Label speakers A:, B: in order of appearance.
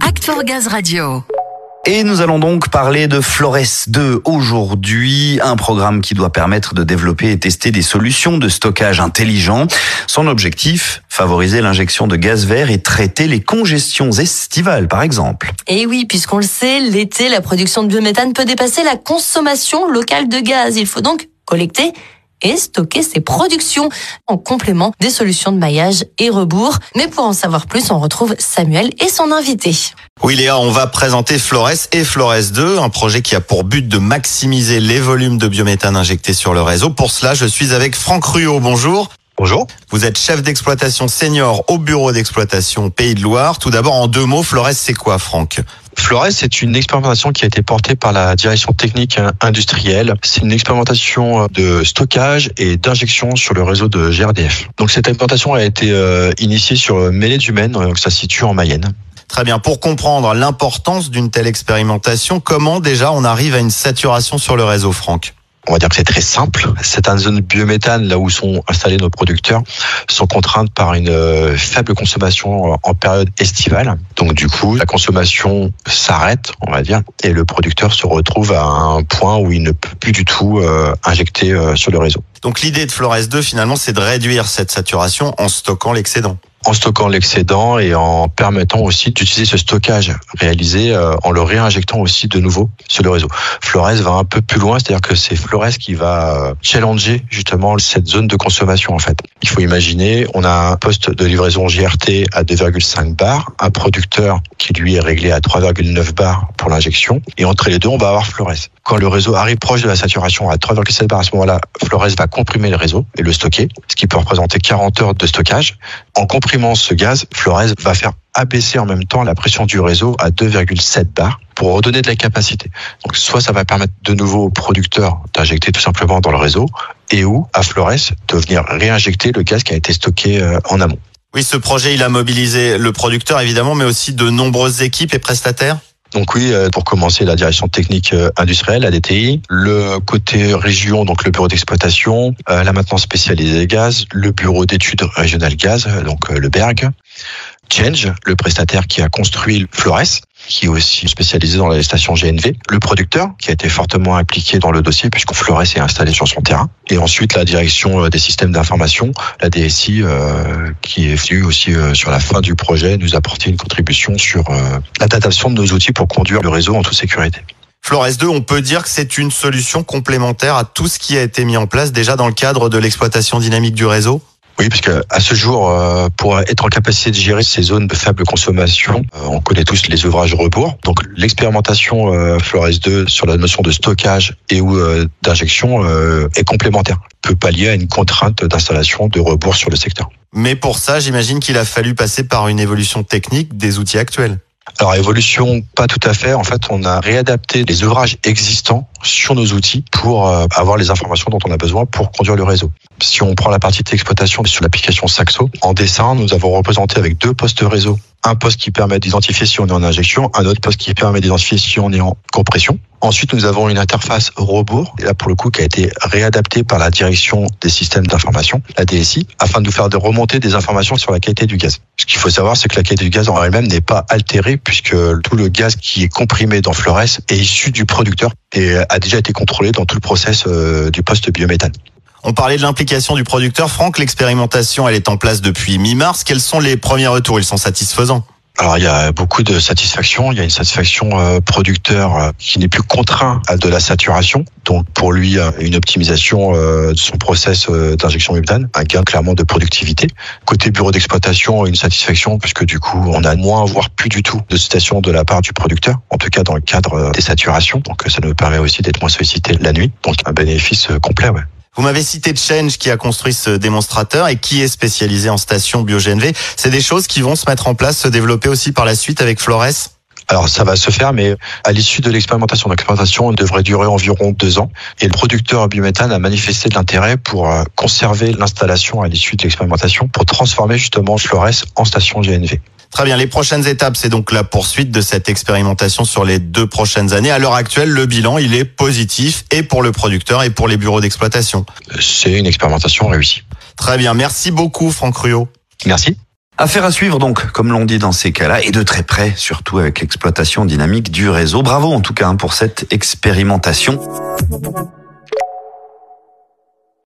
A: Act for Gaz Radio.
B: Et nous allons donc parler de Flores 2 aujourd'hui, un programme qui doit permettre de développer et tester des solutions de stockage intelligent. Son objectif, favoriser l'injection de gaz vert et traiter les congestions estivales par exemple.
C: Et oui, puisqu'on le sait, l'été, la production de biométhane peut dépasser la consommation locale de gaz. Il faut donc collecter et stocker ses productions en complément des solutions de maillage et rebours. Mais pour en savoir plus, on retrouve Samuel et son invité.
D: Oui Léa, on va présenter Flores et Flores 2, un projet qui a pour but de maximiser les volumes de biométhane injectés sur le réseau. Pour cela, je suis avec Franck Ruot. Bonjour.
E: Bonjour.
D: Vous êtes chef d'exploitation senior au bureau d'exploitation Pays de Loire. Tout d'abord, en deux mots, Flores, c'est quoi, Franck?
E: Flores, c'est une expérimentation qui a été portée par la direction technique industrielle. C'est une expérimentation de stockage et d'injection sur le réseau de GRDF. Donc cette expérimentation a été euh, initiée sur Mêlée-du-Maine, donc ça se situe en Mayenne.
D: Très bien. Pour comprendre l'importance d'une telle expérimentation, comment déjà on arrive à une saturation sur le réseau, Franck?
E: On va dire que c'est très simple. Certaines zones biométhane, là où sont installés nos producteurs, sont contraintes par une euh, faible consommation en période estivale. Donc du coup, la consommation s'arrête, on va dire, et le producteur se retrouve à un point où il ne peut plus du tout euh, injecter euh, sur le réseau.
D: Donc l'idée de Flores 2, finalement, c'est de réduire cette saturation en stockant l'excédent
E: en stockant l'excédent et en permettant aussi d'utiliser ce stockage réalisé euh, en le réinjectant aussi de nouveau sur le réseau. Flores va un peu plus loin, c'est-à-dire que c'est Flores qui va euh, challenger justement cette zone de consommation en fait. Il faut imaginer, on a un poste de livraison GRT à 2,5 bars, un producteur qui lui est réglé à 3,9 bars pour l'injection et entre les deux, on va avoir Flores. Quand le réseau arrive proche de la saturation à 3,7 bars, à ce moment-là, Flores va comprimer le réseau et le stocker, ce qui peut représenter 40 heures de stockage. En comprimant ce gaz, Flores va faire abaisser en même temps la pression du réseau à 2,7 bars pour redonner de la capacité. Donc soit ça va permettre de nouveau aux producteurs d'injecter tout simplement dans le réseau et ou à Flores de venir réinjecter le gaz qui a été stocké euh, en amont.
D: Oui, ce projet, il a mobilisé le producteur évidemment, mais aussi de nombreuses équipes et prestataires.
E: Donc oui, euh, pour commencer, la direction technique euh, industrielle, la DTI, le côté région, donc le bureau d'exploitation, euh, la maintenance spécialisée gaz, le bureau d'études régionales gaz, donc le BERG, Change, le prestataire qui a construit Flores, qui est aussi spécialisé dans les stations GNV, le producteur qui a été fortement impliqué dans le dossier puisque Flores est installé sur son terrain, et ensuite la direction euh, des systèmes d'information, la DSI, euh, qui est venue aussi euh, sur la fin du projet nous apporter une contribution sur l'adaptation de nos outils pour conduire le réseau en toute sécurité.
D: Flores 2, on peut dire que c'est une solution complémentaire à tout ce qui a été mis en place déjà dans le cadre de l'exploitation dynamique du réseau?
E: Oui, parce que à ce jour, euh, pour être en capacité de gérer ces zones de faible consommation, euh, on connaît tous les ouvrages rebours. Donc l'expérimentation euh, Flores 2 sur la notion de stockage et ou d'injection est complémentaire. Peut pallier à une contrainte d'installation de rebours sur le secteur.
D: Mais pour ça, j'imagine qu'il a fallu passer par une évolution technique des outils actuels.
E: Alors évolution, pas tout à fait. En fait, on a réadapté les ouvrages existants sur nos outils pour euh, avoir les informations dont on a besoin pour conduire le réseau. Si on prend la partie d'exploitation sur l'application Saxo, en dessin, nous avons représenté avec deux postes réseau un poste qui permet d'identifier si on est en injection, un autre poste qui permet d'identifier si on est en compression. Ensuite, nous avons une interface robot, là pour le coup qui a été réadaptée par la direction des systèmes d'information, la DSI, afin de nous faire remonter des informations sur la qualité du gaz. Ce qu'il faut savoir, c'est que la qualité du gaz en elle-même n'est pas altérée puisque tout le gaz qui est comprimé dans Flores est issu du producteur et a déjà été contrôlé dans tout le process euh, du poste biométhane.
D: On parlait de l'implication du producteur. Franck, l'expérimentation, elle est en place depuis mi-mars. Quels sont les premiers retours? Ils sont satisfaisants
E: alors il y a beaucoup de satisfaction. Il y a une satisfaction euh, producteur euh, qui n'est plus contraint à de la saturation. Donc pour lui, euh, une optimisation de son process d'injection méthane, un gain clairement de productivité. Côté bureau d'exploitation, une satisfaction puisque du coup on a moins voire plus du tout de citation de la part du producteur, en tout cas dans le cadre des saturations. Donc ça nous permet aussi d'être moins sollicité la nuit. Donc un bénéfice complet. Ouais.
D: Vous m'avez cité Change qui a construit ce démonstrateur et qui est spécialisé en station BioGNV. C'est des choses qui vont se mettre en place, se développer aussi par la suite avec Flores?
E: Alors ça va se faire, mais à l'issue de l'expérimentation, l'expérimentation devrait durer environ deux ans. Et le producteur biométhane a manifesté de l'intérêt pour euh, conserver l'installation à l'issue de l'expérimentation, pour transformer justement Flores en station GNV.
D: Très bien. Les prochaines étapes, c'est donc la poursuite de cette expérimentation sur les deux prochaines années. À l'heure actuelle, le bilan, il est positif et pour le producteur et pour les bureaux d'exploitation.
E: C'est une expérimentation réussie.
D: Très bien. Merci beaucoup, Franck Ruot.
E: Merci.
B: Affaire à suivre donc, comme l'on dit dans ces cas-là, et de très près, surtout avec l'exploitation dynamique du réseau. Bravo en tout cas hein, pour cette expérimentation.